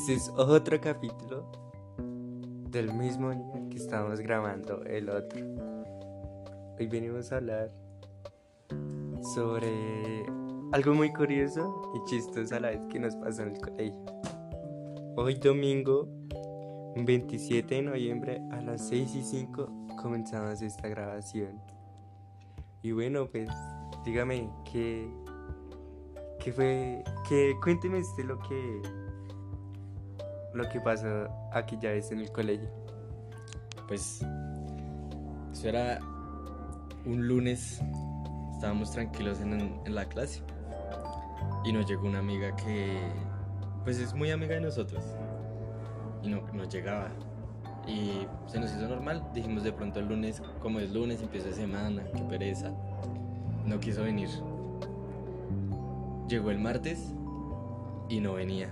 Este es otro capítulo del mismo día que estábamos grabando el otro. Hoy venimos a hablar sobre algo muy curioso y chistoso a la vez que nos pasó en el colegio. Hoy domingo, 27 de noviembre a las 6 y 5 comenzamos esta grabación. Y bueno, pues dígame qué, qué fue, que cuénteme usted lo que lo que pasó aquí ya es en el colegio. Pues eso era un lunes, estábamos tranquilos en, en la clase. Y nos llegó una amiga que pues es muy amiga de nosotros. Y no nos llegaba. Y se nos hizo normal. Dijimos de pronto el lunes como es lunes empieza semana qué pereza no quiso venir. Llegó el martes y no venía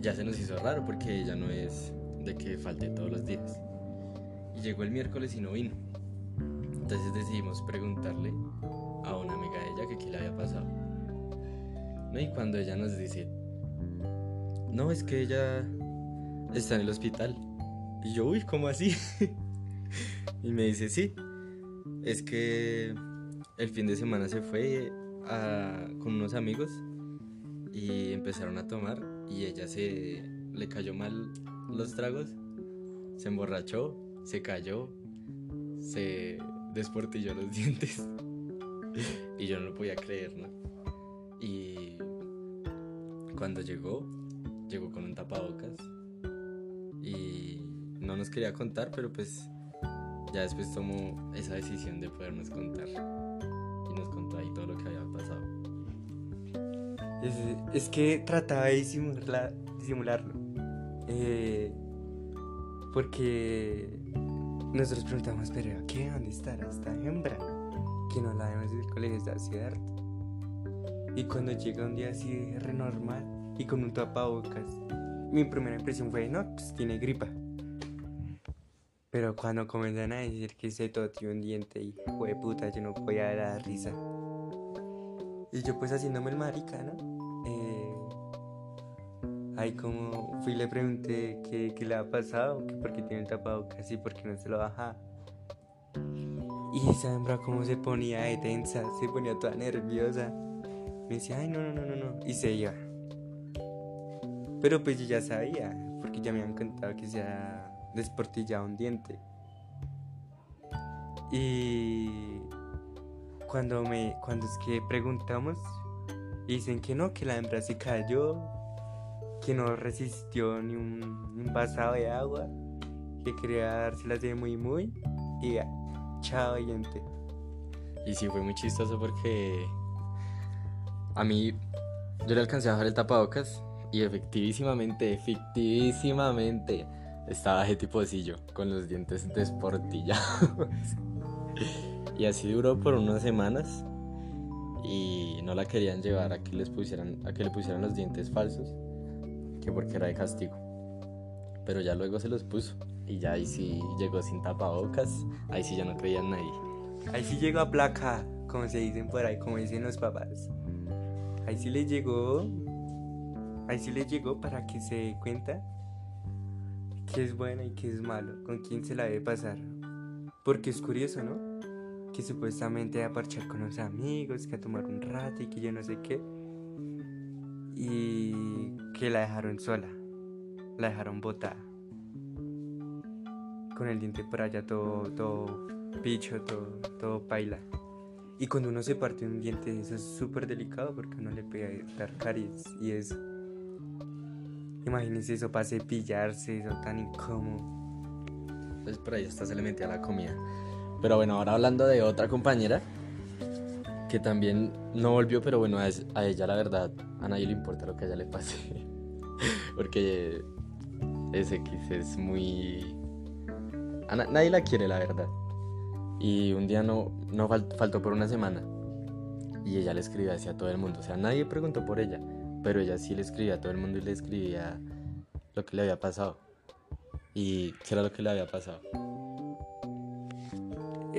ya se nos hizo raro porque ella no es de que falte todos los días. Y llegó el miércoles y no vino. Entonces decidimos preguntarle a una amiga de ella qué le había pasado. ¿No? Y cuando ella nos dice, no, es que ella está en el hospital. Y yo, uy, ¿cómo así? y me dice, sí, es que el fin de semana se fue con unos amigos y empezaron a tomar y ella se le cayó mal los tragos, se emborrachó, se cayó, se desportilló los dientes y yo no lo podía creer, ¿no? Y cuando llegó, llegó con un tapabocas y no nos quería contar, pero pues ya después tomó esa decisión de podernos contar y nos contó ahí todo lo que había pasado. Es, que trataba de disimularlo. Eh, porque nosotros preguntamos, pero ¿qué? ¿Dónde estará esta hembra? Que no la vemos del colegio está cierto. Y cuando llega un día así renormal y con un tapabocas, mi primera impresión fue, no, pues tiene gripa. Pero cuando comienzan a decir que se totió un diente y fue puta, yo no podía dar risa. Y yo pues haciéndome el marica, ¿no? Eh, ahí como fui y le pregunté qué, qué le ha pasado, que por qué tiene el tapabocas y por qué no se lo baja. Y hembra como se ponía de tensa, se ponía toda nerviosa. Me decía, ay, no, no, no, no, no. Y se iba. Pero pues yo ya sabía, porque ya me habían contado que se ha desportillado un diente. Y cuando me cuando es que preguntamos dicen que no que la hembra se cayó que no resistió ni un, vasado de agua que quería dárselas de muy muy y ya chao gente y sí fue muy chistoso porque a mí yo le alcancé a bajar el tapabocas y efectivísimamente efectivísimamente estaba de tipocillo con los dientes desportillados Y así duró por unas semanas y no la querían llevar a que les pusieran a que le pusieran los dientes falsos, que porque era de castigo. Pero ya luego se los puso y ya ahí sí llegó sin tapabocas, ahí sí ya no creían nadie. Ahí sí llegó a placa, como se dicen por ahí, como dicen los papás. Ahí sí le llegó, ahí sí le llegó para que se dé cuenta que es bueno y que es malo, con quién se la debe pasar. Porque es curioso, ¿no? Que supuestamente a parchar con los amigos, que a tomar un rato y que yo no sé qué. Y que la dejaron sola, la dejaron botada. Con el diente por allá todo, todo picho, todo, todo paila. Y cuando uno se parte un diente, eso es súper delicado porque uno le puede dar caries y eso. Imagínense eso para cepillarse, eso tan incómodo. Pues por ahí hasta se le metía la comida. Pero bueno, ahora hablando de otra compañera que también no volvió, pero bueno, a, ella la verdad, a nadie le importa lo que a ella le pase. Porque ese X es muy... A nadie la quiere, la verdad. Y un día no, no faltó por una semana. Y ella le escribía a todo el mundo. O sea, nadie preguntó por ella. Pero ella sí le escribía a todo el mundo y le escribía lo que le había pasado. Y qué era lo que le había pasado.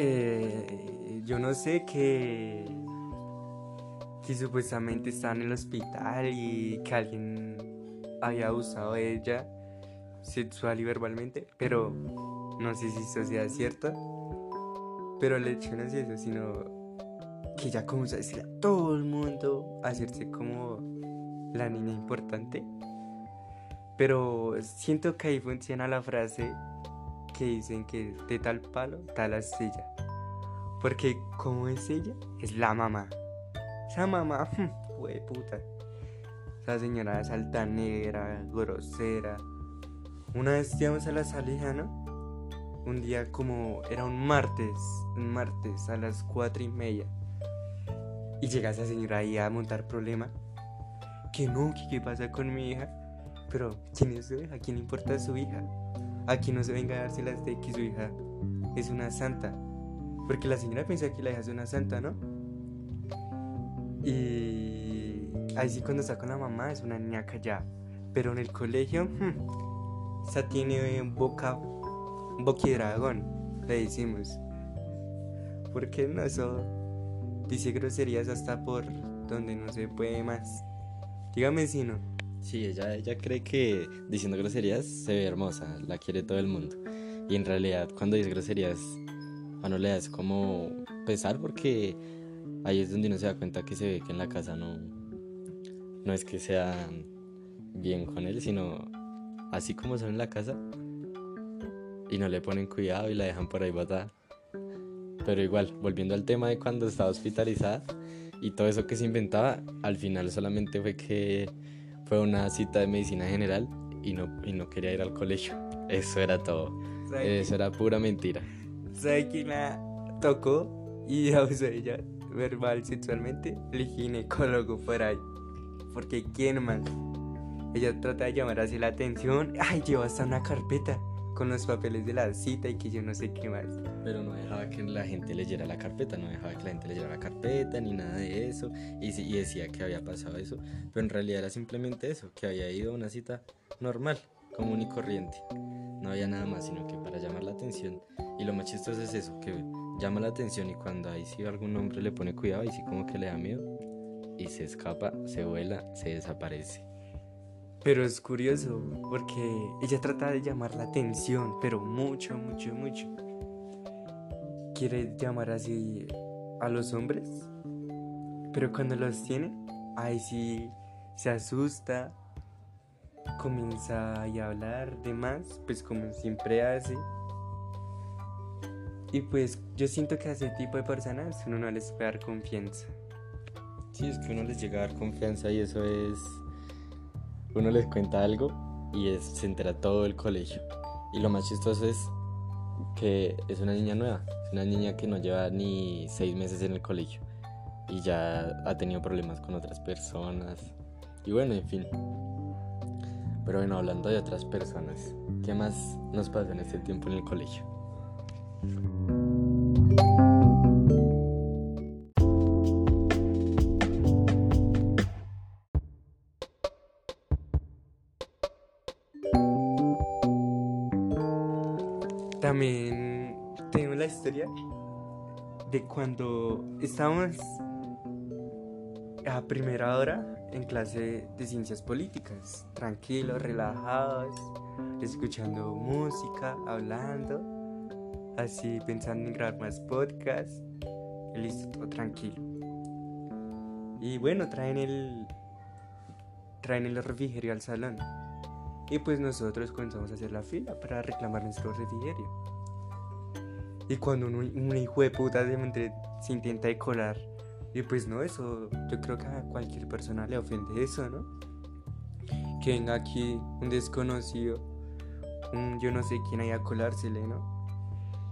Eh, yo no sé que, que supuestamente está en el hospital y que alguien había abusado de ella sexual y verbalmente, pero no sé si eso sea cierto. Pero el hecho no es eso, sino que ella comenzó a decirle a todo el mundo, a hacerse como la niña importante. Pero siento que ahí funciona la frase que dicen que de tal palo, tal astilla. Porque como es ella, es la mamá. Esa mamá, fue puta. Esa señora es altanera, grosera. Una vez íbamos a la salida, ¿no? Un día como era un martes, un martes a las cuatro y media. Y llega esa señora ahí a montar problema. Que no, que qué pasa con mi hija. Pero, ¿quién es su hija? ¿A quién importa su hija? Aquí no se venga a dárselas de que su hija es una santa. Porque la señora piensa que la hija es una santa, ¿no? Y ahí sí cuando está con la mamá es una niña callada. Pero en el colegio, hmm, esa tiene boca, boquidragón, le decimos. Porque no, eso dice groserías hasta por donde no se puede más. Dígame si no. Sí, ella, ella cree que diciendo groserías se ve hermosa, la quiere todo el mundo. Y en realidad cuando dice groserías a no le das como pesar porque ahí es donde uno se da cuenta que se ve que en la casa no, no es que sea bien con él, sino así como son en la casa y no le ponen cuidado y la dejan por ahí botada. Pero igual, volviendo al tema de cuando estaba hospitalizada y todo eso que se inventaba, al final solamente fue que fue una cita de medicina general y no, y no quería ir al colegio. Eso era todo. Eso era pura mentira. ¿Sabe quién la tocó y abusó de ella verbal sexualmente? El ginecólogo por ahí. Porque quién más. Ella trata de llamar así la atención. Ay, lleva hasta una carpeta con los papeles de la cita y que yo no sé qué más. Pero no dejaba que la gente leyera la carpeta, no dejaba que la gente leyera la carpeta ni nada de eso. Y, y decía que había pasado eso. Pero en realidad era simplemente eso, que había ido a una cita normal, común y corriente. No había nada más, sino que para llamar la atención. Y lo más chistoso es eso, que llama la atención y cuando ahí sí algún hombre le pone cuidado y sí como que le da miedo y se escapa, se vuela, se desaparece. Pero es curioso porque ella trata de llamar la atención, pero mucho, mucho, mucho. Quiere llamar así a los hombres, pero cuando los tiene, ahí sí se asusta, comienza a hablar de más, pues como siempre hace. Y pues yo siento que a ese tipo de personas uno no les puede dar confianza. Sí, es que uno les llega a dar confianza y eso es uno les cuenta algo y se entera todo el colegio. Y lo más chistoso es que es una niña nueva, es una niña que no lleva ni seis meses en el colegio y ya ha tenido problemas con otras personas. Y bueno, en fin. Pero bueno, hablando de otras personas, ¿qué más nos pasó en este tiempo en el colegio? También tengo la historia de cuando estábamos a primera hora en clase de ciencias políticas, tranquilos, relajados, escuchando música, hablando, así pensando en grabar más podcasts, listo, todo tranquilo. Y bueno, traen el traen el refrigerio al salón. Y pues nosotros comenzamos a hacer la fila para reclamar nuestro refrigerio. Y cuando un, hijo de puta se, se intenta colar, y pues no, eso, yo creo que a cualquier persona le ofende eso, ¿no? Que venga aquí un desconocido, un yo no sé quién haya a colársele, ¿no?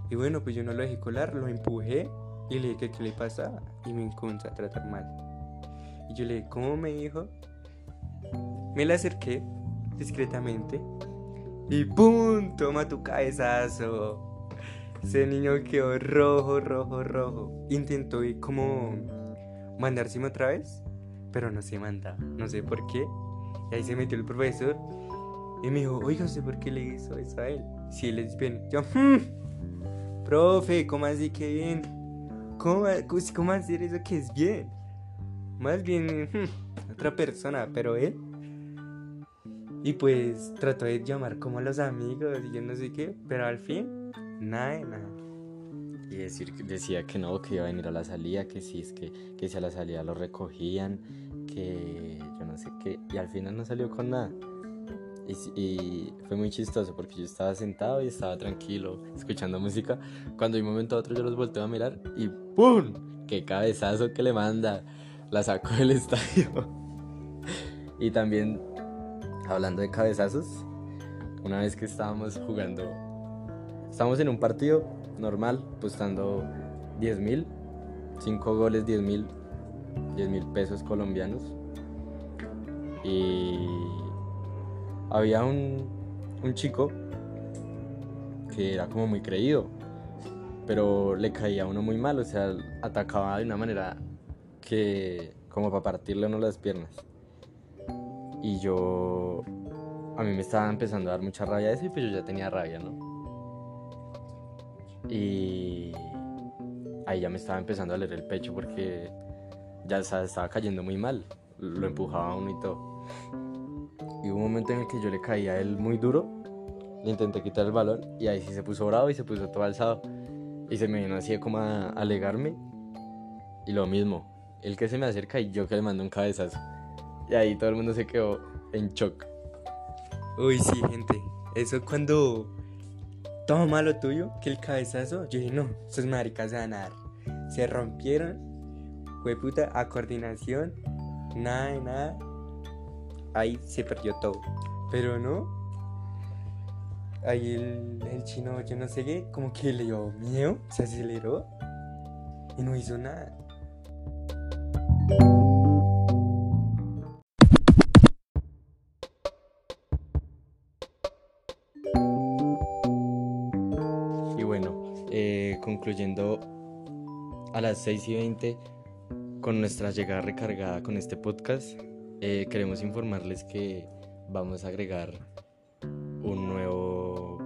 Y bueno, pues yo no lo dejé colar, lo empujé y le dije que qué le pasaba y me encontró a tratar mal. Y yo le dije, ¿cómo me dijo? Me le acerqué discretamente y ¡pum! Toma tu cabezazo. Ese niño quedó rojo, rojo, rojo. Intentó ir como mandárseme otra vez, pero no se manda, no sé por qué. Y ahí se metió el profesor y me dijo, oiga, ¿usted por qué le hizo eso a él? Si él es bien. Yo, hmm, profe, ¿cómo así que bien? ¿Cómo, ¿Cómo hacer eso que es bien? Más bien, hmm, otra persona, pero él Y pues trató de llamar como a los amigos y yo no sé qué, pero al fin, nada de nada. Y decir, decía que no, que iba a venir a la salida, que sí, es que, que si a la salida lo recogían, que yo no sé qué, y al final no salió con nada. Y, y, fue muy chistoso porque yo estaba sentado y estaba tranquilo, escuchando música, cuando de un momento a otro yo los volteo a mirar y ¡pum! ¡Qué cabezazo que le manda! La sacó del estadio. y también, hablando de cabezazos, una vez que estábamos jugando, estábamos en un partido normal, apostando 10 mil, 5 goles, 10 mil, 10 mil pesos colombianos. Y había un, un chico que era como muy creído, pero le caía a uno muy mal, o sea, atacaba de una manera que como para partirle uno las piernas. Y yo, a mí me estaba empezando a dar mucha rabia eso y pues yo ya tenía rabia, ¿no? Y ahí ya me estaba empezando a leer el pecho porque ya estaba cayendo muy mal, lo empujaba uno y todo. Y hubo un momento en el que yo le caía a él muy duro, le intenté quitar el balón y ahí sí se puso bravo y se puso todo alzado. Y se me vino así como a alegarme. Y lo mismo, el que se me acerca y yo que le mando un cabezazo. Y ahí todo el mundo se quedó en shock. Uy, sí, gente. Eso cuando todo malo tuyo, que el cabezazo, yo dije, no, esos maricas se van a dar. Se rompieron, fue puta, a coordinación, nada de nada. Ahí se perdió todo. Pero no. Ahí el, el chino, yo no sé qué, como que le dio miedo, se aceleró y no hizo nada. Concluyendo a las 6 y 20 con nuestra llegada recargada con este podcast, eh, queremos informarles que vamos a agregar un nuevo,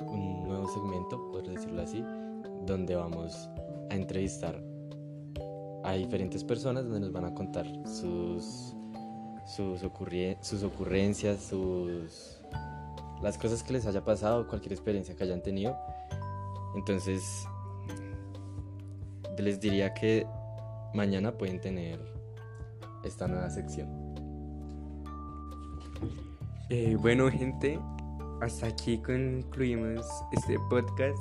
un nuevo segmento, por decirlo así, donde vamos a entrevistar a diferentes personas donde nos van a contar sus, sus, sus ocurrencias, sus, las cosas que les haya pasado, cualquier experiencia que hayan tenido. Entonces, les diría que mañana pueden tener esta nueva sección. Eh, bueno, gente, hasta aquí concluimos este podcast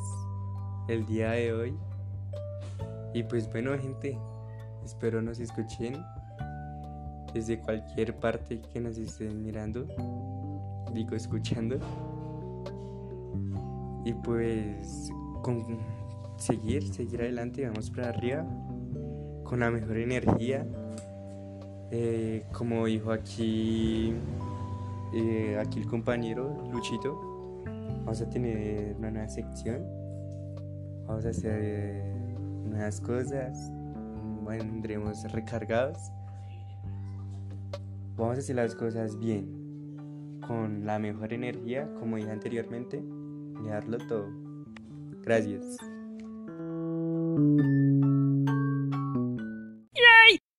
el día de hoy. Y pues bueno, gente, espero nos escuchen desde cualquier parte que nos estén mirando, digo escuchando. Y pues con seguir, seguir adelante, vamos para arriba con la mejor energía. Eh, como dijo aquí, eh, aquí el compañero Luchito, vamos a tener una nueva sección, vamos a hacer nuevas cosas, vendremos recargados, vamos a hacer las cosas bien, con la mejor energía, como dije anteriormente, y darlo todo. Gracias.